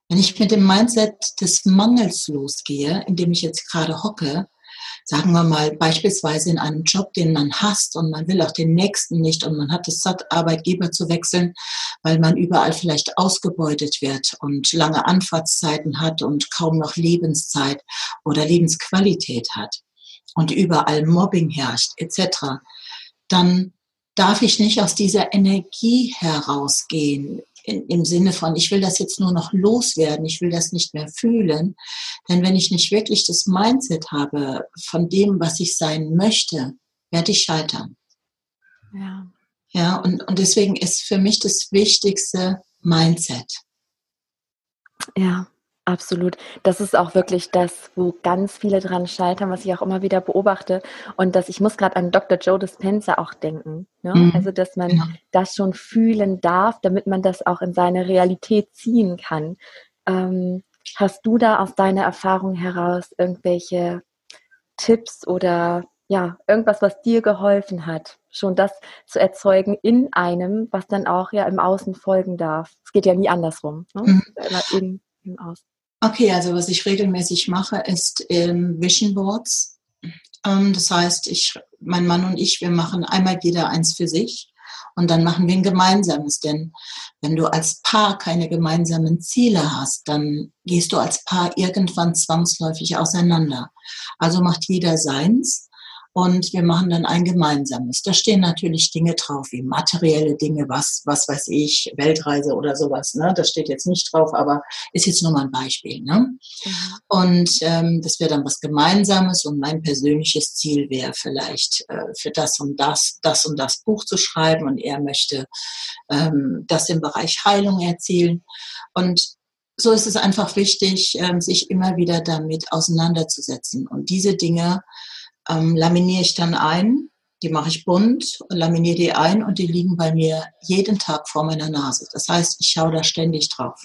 Wenn ich mit dem Mindset des Mangels losgehe, in dem ich jetzt gerade hocke, sagen wir mal, beispielsweise in einem Job, den man hasst und man will auch den nächsten nicht und man hat es satt, Arbeitgeber zu wechseln, weil man überall vielleicht ausgebeutet wird und lange Anfahrtszeiten hat und kaum noch Lebenszeit oder Lebensqualität hat und überall Mobbing herrscht etc., dann darf ich nicht aus dieser Energie herausgehen, in, im Sinne von, ich will das jetzt nur noch loswerden, ich will das nicht mehr fühlen. Denn wenn ich nicht wirklich das Mindset habe von dem, was ich sein möchte, werde ich scheitern. Ja. Ja, und, und deswegen ist für mich das Wichtigste Mindset. Ja. Absolut. Das ist auch wirklich das, wo ganz viele dran scheitern, was ich auch immer wieder beobachte. Und dass ich muss gerade an Dr. Joe Dispenza auch denken. Ne? Mhm. Also, dass man ja. das schon fühlen darf, damit man das auch in seine Realität ziehen kann. Ähm, hast du da aus deiner Erfahrung heraus irgendwelche Tipps oder ja, irgendwas, was dir geholfen hat, schon das zu erzeugen in einem, was dann auch ja im Außen folgen darf? Es geht ja nie andersrum. Ne? Mhm. Immer in, im Außen. Okay, also was ich regelmäßig mache, ist ähm, Vision Boards. Ähm, das heißt, ich, mein Mann und ich, wir machen einmal jeder eins für sich und dann machen wir ein gemeinsames. Denn wenn du als Paar keine gemeinsamen Ziele hast, dann gehst du als Paar irgendwann zwangsläufig auseinander. Also macht jeder seins und wir machen dann ein gemeinsames. Da stehen natürlich Dinge drauf, wie materielle Dinge, was, was weiß ich, Weltreise oder sowas. Ne? Das steht jetzt nicht drauf, aber ist jetzt nur mal ein Beispiel. Ne? Mhm. Und ähm, das wäre dann was Gemeinsames und mein persönliches Ziel wäre vielleicht äh, für das und das, das und das Buch zu schreiben und er möchte ähm, das im Bereich Heilung erzielen. Und so ist es einfach wichtig, ähm, sich immer wieder damit auseinanderzusetzen. Und diese Dinge ähm, laminiere ich dann ein, die mache ich bunt, laminiere die ein und die liegen bei mir jeden Tag vor meiner Nase. Das heißt, ich schaue da ständig drauf.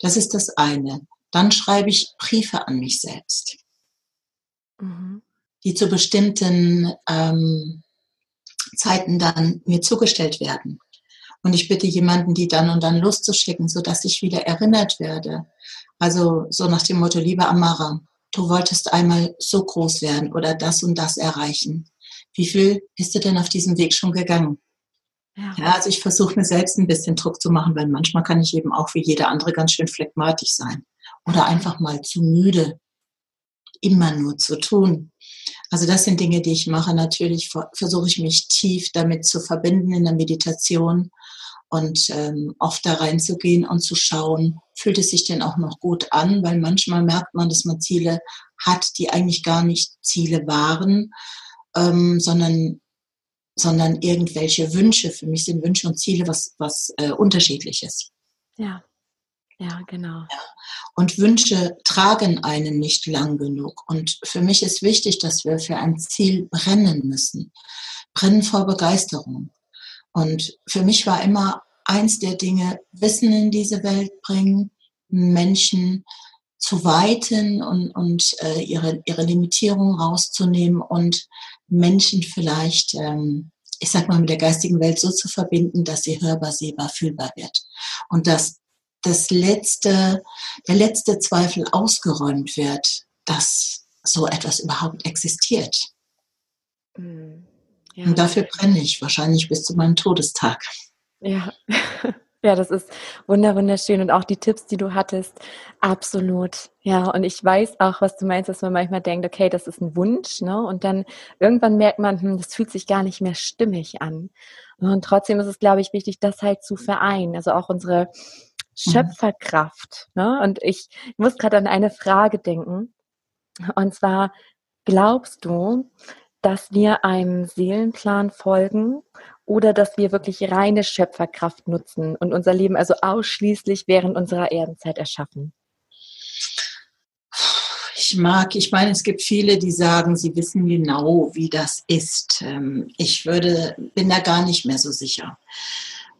Das ist das eine. Dann schreibe ich Briefe an mich selbst, mhm. die zu bestimmten ähm, Zeiten dann mir zugestellt werden. Und ich bitte jemanden, die dann und dann loszuschicken, sodass ich wieder erinnert werde. Also so nach dem Motto, liebe Amara, du wolltest einmal so groß werden oder das und das erreichen. Wie viel bist du denn auf diesem Weg schon gegangen? Ja, ja also ich versuche mir selbst ein bisschen Druck zu machen, weil manchmal kann ich eben auch wie jeder andere ganz schön phlegmatisch sein oder einfach mal zu müde, immer nur zu tun. Also das sind Dinge, die ich mache. Natürlich versuche ich mich tief damit zu verbinden in der Meditation und ähm, oft da reinzugehen und zu schauen, fühlt es sich denn auch noch gut an, weil manchmal merkt man, dass man Ziele hat, die eigentlich gar nicht Ziele waren, ähm, sondern sondern irgendwelche Wünsche. Für mich sind Wünsche und Ziele was, was äh, unterschiedliches. Ja, ja, genau. Ja. Und Wünsche tragen einen nicht lang genug. Und für mich ist wichtig, dass wir für ein Ziel brennen müssen. Brennen vor Begeisterung. Und für mich war immer eins der Dinge, Wissen in diese Welt bringen, Menschen zu weiten und, und äh, ihre, ihre Limitierungen rauszunehmen und Menschen vielleicht, ähm, ich sag mal, mit der geistigen Welt so zu verbinden, dass sie hörbar, sehbar, fühlbar wird. Und dass das letzte, der letzte Zweifel ausgeräumt wird, dass so etwas überhaupt existiert. Mhm. Ja. Und dafür brenne ich wahrscheinlich bis zu meinem Todestag. Ja. *laughs* Ja, das ist wunderschön und auch die Tipps, die du hattest, absolut. Ja, und ich weiß auch, was du meinst, dass man manchmal denkt, okay, das ist ein Wunsch, ne? Und dann irgendwann merkt man, hm, das fühlt sich gar nicht mehr stimmig an. Und trotzdem ist es, glaube ich, wichtig, das halt zu vereinen. Also auch unsere mhm. Schöpferkraft. Ne? Und ich muss gerade an eine Frage denken. Und zwar, glaubst du, dass wir einem Seelenplan folgen oder dass wir wirklich reine Schöpferkraft nutzen und unser Leben also ausschließlich während unserer Erdenzeit erschaffen? Ich mag, ich meine, es gibt viele, die sagen, sie wissen genau, wie das ist. Ähm, ich würde, bin da gar nicht mehr so sicher.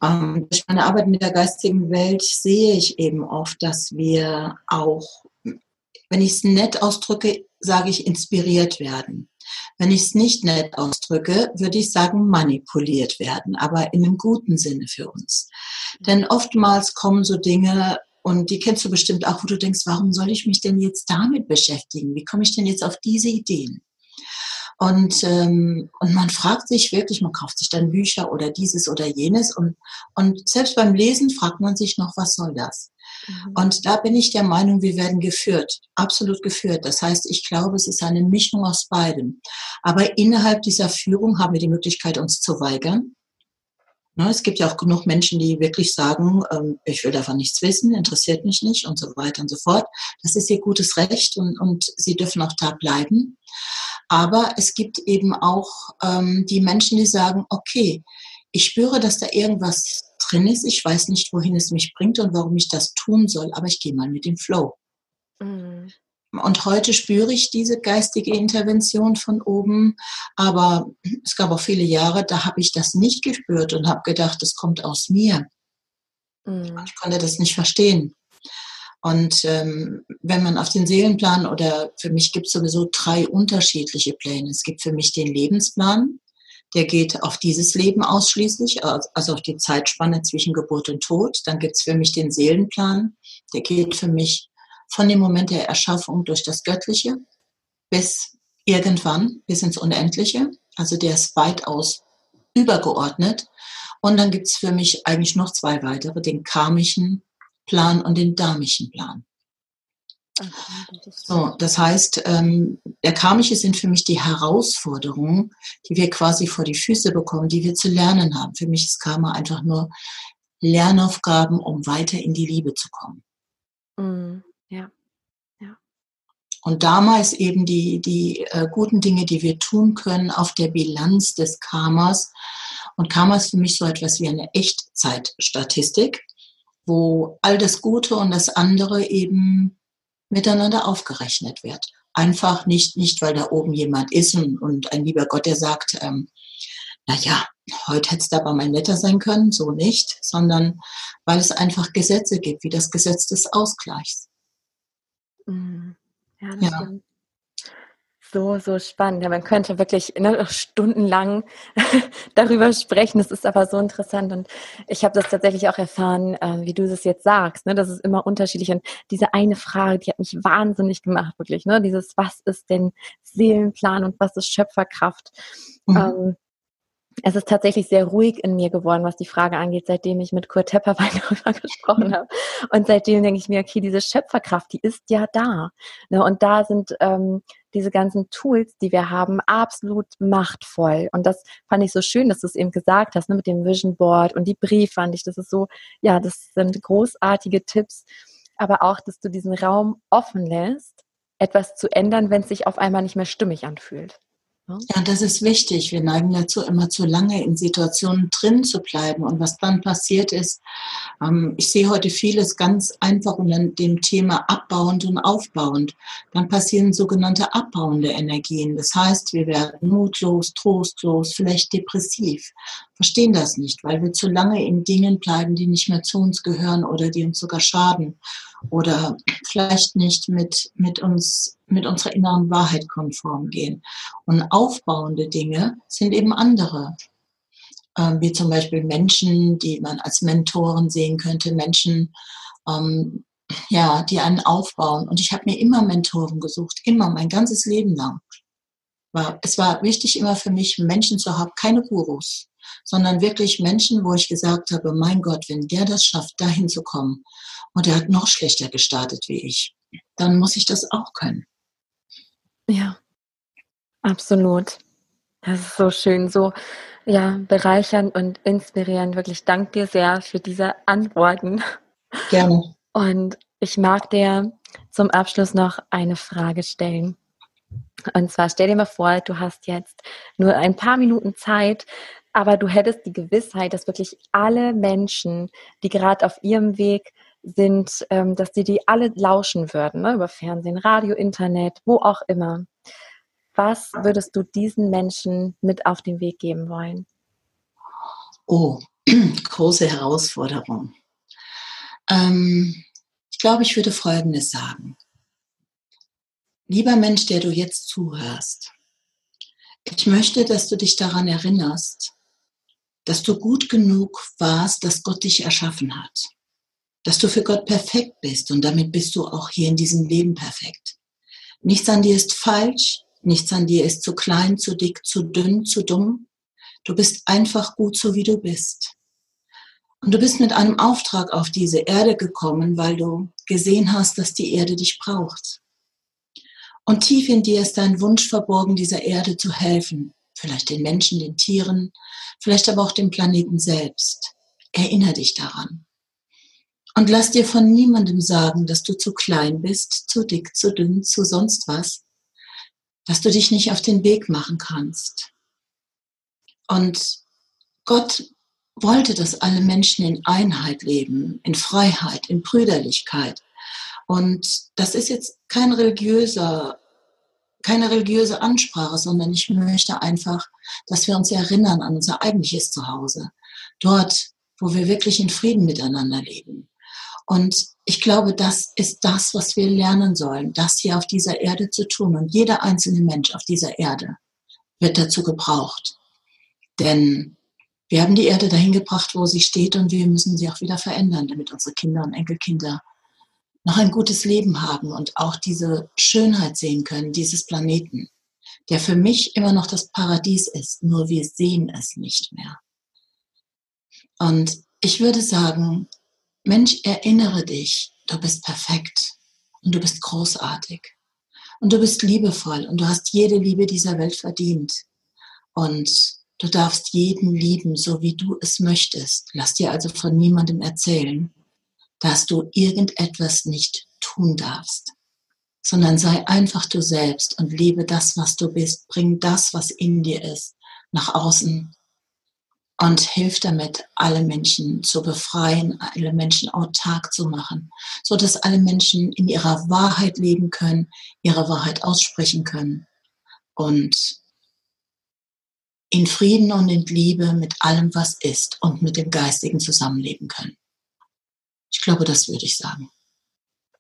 Ähm, durch meine Arbeit mit der geistigen Welt sehe ich eben oft, dass wir auch, wenn ich es nett ausdrücke, sage ich inspiriert werden. Wenn ich es nicht nett ausdrücke, würde ich sagen manipuliert werden, aber in einem guten Sinne für uns. Denn oftmals kommen so Dinge, und die kennst du bestimmt auch, wo du denkst, warum soll ich mich denn jetzt damit beschäftigen? Wie komme ich denn jetzt auf diese Ideen? Und, ähm, und man fragt sich wirklich, man kauft sich dann Bücher oder dieses oder jenes. Und, und selbst beim Lesen fragt man sich noch, was soll das? Mhm. Und da bin ich der Meinung, wir werden geführt, absolut geführt. Das heißt, ich glaube, es ist eine Mischung aus beidem. Aber innerhalb dieser Führung haben wir die Möglichkeit, uns zu weigern. Ne, es gibt ja auch genug Menschen, die wirklich sagen, ähm, ich will davon nichts wissen, interessiert mich nicht und so weiter und so fort. Das ist ihr gutes Recht und, und sie dürfen auch da bleiben. Aber es gibt eben auch ähm, die Menschen, die sagen, okay, ich spüre, dass da irgendwas drin ist. Ich weiß nicht, wohin es mich bringt und warum ich das tun soll, aber ich gehe mal mit dem Flow. Mhm. Und heute spüre ich diese geistige Intervention von oben, aber es gab auch viele Jahre, da habe ich das nicht gespürt und habe gedacht, das kommt aus mir. Mhm. Ich konnte das nicht verstehen. Und ähm, wenn man auf den Seelenplan oder für mich gibt es sowieso drei unterschiedliche Pläne. Es gibt für mich den Lebensplan, der geht auf dieses Leben ausschließlich, also auf die Zeitspanne zwischen Geburt und Tod. Dann gibt es für mich den Seelenplan, der geht für mich von dem Moment der Erschaffung durch das Göttliche bis irgendwann, bis ins Unendliche. Also der ist weitaus übergeordnet. Und dann gibt es für mich eigentlich noch zwei weitere, den karmischen Plan und den dharmischen Plan. So, das heißt, ähm, der karmische sind für mich die Herausforderungen, die wir quasi vor die Füße bekommen, die wir zu lernen haben. Für mich ist Karma einfach nur Lernaufgaben, um weiter in die Liebe zu kommen. Mm, ja. ja. Und damals eben die, die äh, guten Dinge, die wir tun können auf der Bilanz des Karmas. Und Karma ist für mich so etwas wie eine Echtzeitstatistik, wo all das Gute und das andere eben miteinander aufgerechnet wird. Einfach nicht, nicht weil da oben jemand ist und, und ein lieber Gott, der sagt, ähm, na ja, heute hätte es aber mal netter sein können, so nicht, sondern weil es einfach Gesetze gibt, wie das Gesetz des Ausgleichs. Mhm. Ja, das ja. stimmt. So, so spannend. Ja, man könnte wirklich ne, stundenlang *laughs* darüber sprechen. Es ist aber so interessant. Und ich habe das tatsächlich auch erfahren, äh, wie du das jetzt sagst. Ne? Das ist immer unterschiedlich. Und diese eine Frage, die hat mich wahnsinnig gemacht, wirklich. Ne? Dieses, was ist denn Seelenplan und was ist Schöpferkraft? Mhm. Ähm, es ist tatsächlich sehr ruhig in mir geworden, was die Frage angeht, seitdem ich mit Kurt Tepperwein *laughs* darüber gesprochen habe. Und seitdem denke ich mir, okay, diese Schöpferkraft, die ist ja da. Ne? Und da sind ähm, diese ganzen Tools, die wir haben, absolut machtvoll. Und das fand ich so schön, dass du es eben gesagt hast, ne, mit dem Vision Board und die Briefwand. Ich, das ist so, ja, das sind großartige Tipps. Aber auch, dass du diesen Raum offen lässt, etwas zu ändern, wenn es sich auf einmal nicht mehr stimmig anfühlt. Ja, das ist wichtig. Wir neigen dazu, immer zu lange in Situationen drin zu bleiben. Und was dann passiert ist, ähm, ich sehe heute vieles ganz einfach unter dem Thema abbauend und aufbauend. Dann passieren sogenannte abbauende Energien. Das heißt, wir werden mutlos, trostlos, vielleicht depressiv. Verstehen das nicht, weil wir zu lange in Dingen bleiben, die nicht mehr zu uns gehören oder die uns sogar schaden oder vielleicht nicht mit, mit uns, mit unserer inneren Wahrheit konform gehen. Und aufbauende Dinge sind eben andere. Ähm, wie zum Beispiel Menschen, die man als Mentoren sehen könnte, Menschen, ähm, ja, die einen aufbauen. Und ich habe mir immer Mentoren gesucht, immer, mein ganzes Leben lang. War, es war wichtig immer für mich, Menschen zu haben, keine Gurus, sondern wirklich Menschen, wo ich gesagt habe, mein Gott, wenn der das schafft, dahin zu kommen und er hat noch schlechter gestartet wie ich, dann muss ich das auch können. Ja, absolut. Das ist so schön, so ja, bereichernd und inspirierend. Wirklich danke dir sehr für diese Antworten. Gerne. Und ich mag dir zum Abschluss noch eine Frage stellen. Und zwar stell dir mal vor, du hast jetzt nur ein paar Minuten Zeit, aber du hättest die Gewissheit, dass wirklich alle Menschen, die gerade auf ihrem Weg sind, ähm, dass die die alle lauschen würden, ne? über Fernsehen, Radio, Internet, wo auch immer. Was würdest du diesen Menschen mit auf den Weg geben wollen? Oh, *clears throat* große Herausforderung. Ähm, ich glaube, ich würde Folgendes sagen. Lieber Mensch, der du jetzt zuhörst, ich möchte, dass du dich daran erinnerst, dass du gut genug warst, dass Gott dich erschaffen hat. Dass du für Gott perfekt bist und damit bist du auch hier in diesem Leben perfekt. Nichts an dir ist falsch, nichts an dir ist zu klein, zu dick, zu dünn, zu dumm. Du bist einfach gut so, wie du bist. Und du bist mit einem Auftrag auf diese Erde gekommen, weil du gesehen hast, dass die Erde dich braucht. Und tief in dir ist dein Wunsch verborgen, dieser Erde zu helfen, vielleicht den Menschen, den Tieren, vielleicht aber auch dem Planeten selbst. Erinner dich daran. Und lass dir von niemandem sagen, dass du zu klein bist, zu dick, zu dünn, zu sonst was, dass du dich nicht auf den Weg machen kannst. Und Gott wollte, dass alle Menschen in Einheit leben, in Freiheit, in Brüderlichkeit. Und das ist jetzt kein religiöser keine religiöse Ansprache, sondern ich möchte einfach, dass wir uns erinnern an unser eigentliches Zuhause. Dort, wo wir wirklich in Frieden miteinander leben. Und ich glaube, das ist das, was wir lernen sollen, das hier auf dieser Erde zu tun. Und jeder einzelne Mensch auf dieser Erde wird dazu gebraucht. Denn wir haben die Erde dahin gebracht, wo sie steht und wir müssen sie auch wieder verändern, damit unsere Kinder und Enkelkinder noch ein gutes Leben haben und auch diese Schönheit sehen können, dieses Planeten, der für mich immer noch das Paradies ist, nur wir sehen es nicht mehr. Und ich würde sagen, Mensch, erinnere dich, du bist perfekt. und du bist großartig und du bist liebevoll und du hast jede Liebe dieser Welt verdient. Und du darfst jeden lieben, so wie du es möchtest. Lass dir also von niemandem erzählen, dass du irgendetwas nicht tun darfst, sondern sei einfach du selbst und liebe das, was du bist. Bring das, was in dir ist, nach außen und hilf damit, alle Menschen zu befreien, alle Menschen autark zu machen, so dass alle Menschen in ihrer Wahrheit leben können, ihre Wahrheit aussprechen können und in Frieden und in Liebe mit allem, was ist und mit dem Geistigen zusammenleben können. Ich glaube, das würde ich sagen.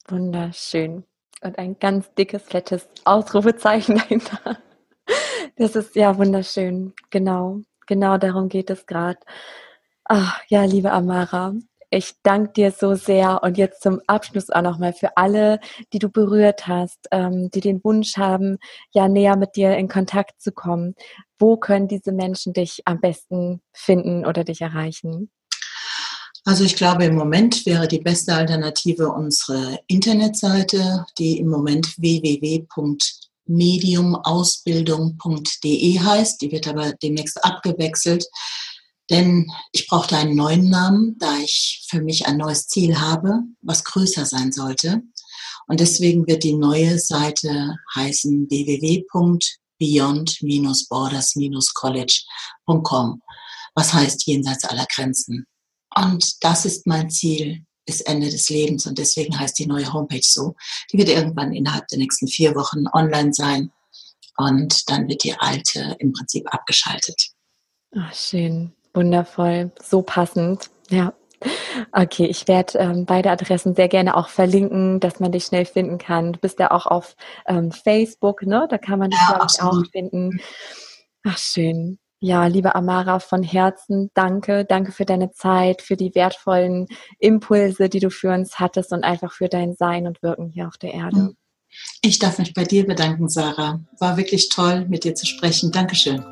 Wunderschön. Und ein ganz dickes, fettes Ausrufezeichen *laughs* dahinter. Das ist ja wunderschön. Genau. Genau darum geht es gerade. Ach, ja, liebe Amara, ich danke dir so sehr und jetzt zum Abschluss auch nochmal für alle, die du berührt hast, ähm, die den Wunsch haben, ja näher mit dir in Kontakt zu kommen. Wo können diese Menschen dich am besten finden oder dich erreichen? Also ich glaube, im Moment wäre die beste Alternative unsere Internetseite, die im Moment www mediumausbildung.de heißt. Die wird aber demnächst abgewechselt, denn ich brauchte einen neuen Namen, da ich für mich ein neues Ziel habe, was größer sein sollte. Und deswegen wird die neue Seite heißen www.beyond-borders-college.com, was heißt jenseits aller Grenzen. Und das ist mein Ziel, bis Ende des Lebens. Und deswegen heißt die neue Homepage so. Die wird irgendwann innerhalb der nächsten vier Wochen online sein. Und dann wird die alte im Prinzip abgeschaltet. Ach, schön, wundervoll, so passend. Ja. Okay, ich werde ähm, beide Adressen sehr gerne auch verlinken, dass man dich schnell finden kann. Du bist ja auch auf ähm, Facebook, ne? Da kann man dich, ja, glaube ich, auch finden. Ach, schön. Ja, liebe Amara, von Herzen danke. Danke für deine Zeit, für die wertvollen Impulse, die du für uns hattest und einfach für dein Sein und Wirken hier auf der Erde. Ich darf mich bei dir bedanken, Sarah. War wirklich toll, mit dir zu sprechen. Dankeschön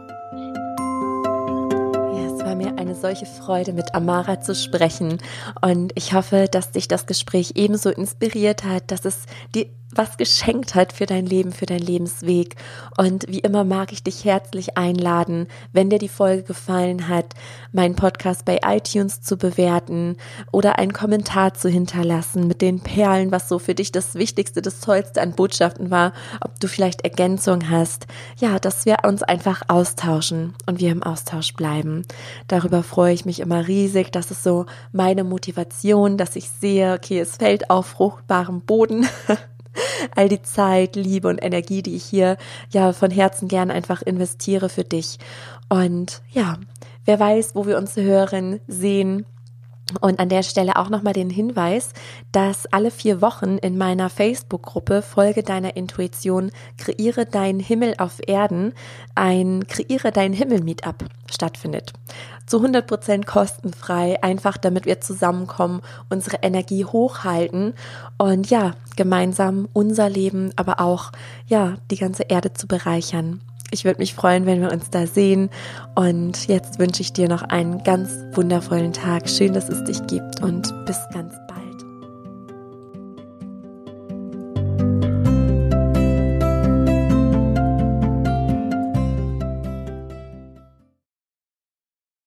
mir eine solche Freude, mit Amara zu sprechen. Und ich hoffe, dass dich das Gespräch ebenso inspiriert hat, dass es dir was geschenkt hat für dein Leben, für dein Lebensweg. Und wie immer mag ich dich herzlich einladen, wenn dir die Folge gefallen hat, meinen Podcast bei iTunes zu bewerten oder einen Kommentar zu hinterlassen mit den Perlen, was so für dich das Wichtigste, das Tollste an Botschaften war, ob du vielleicht Ergänzung hast. Ja, dass wir uns einfach austauschen und wir im Austausch bleiben. Darüber freue ich mich immer riesig. Das ist so meine Motivation, dass ich sehe, okay, es fällt auf fruchtbarem Boden. *laughs* all die Zeit, Liebe und Energie, die ich hier ja von Herzen gern einfach investiere für dich. Und ja, wer weiß, wo wir uns hören, sehen und an der Stelle auch nochmal den Hinweis, dass alle vier Wochen in meiner Facebook-Gruppe Folge deiner Intuition, kreiere deinen Himmel auf Erden, ein Kreiere deinen Himmel Meetup stattfindet. Zu 100 Prozent kostenfrei, einfach damit wir zusammenkommen, unsere Energie hochhalten und ja, gemeinsam unser Leben, aber auch ja, die ganze Erde zu bereichern. Ich würde mich freuen, wenn wir uns da sehen. Und jetzt wünsche ich dir noch einen ganz wundervollen Tag. Schön, dass es dich gibt und bis ganz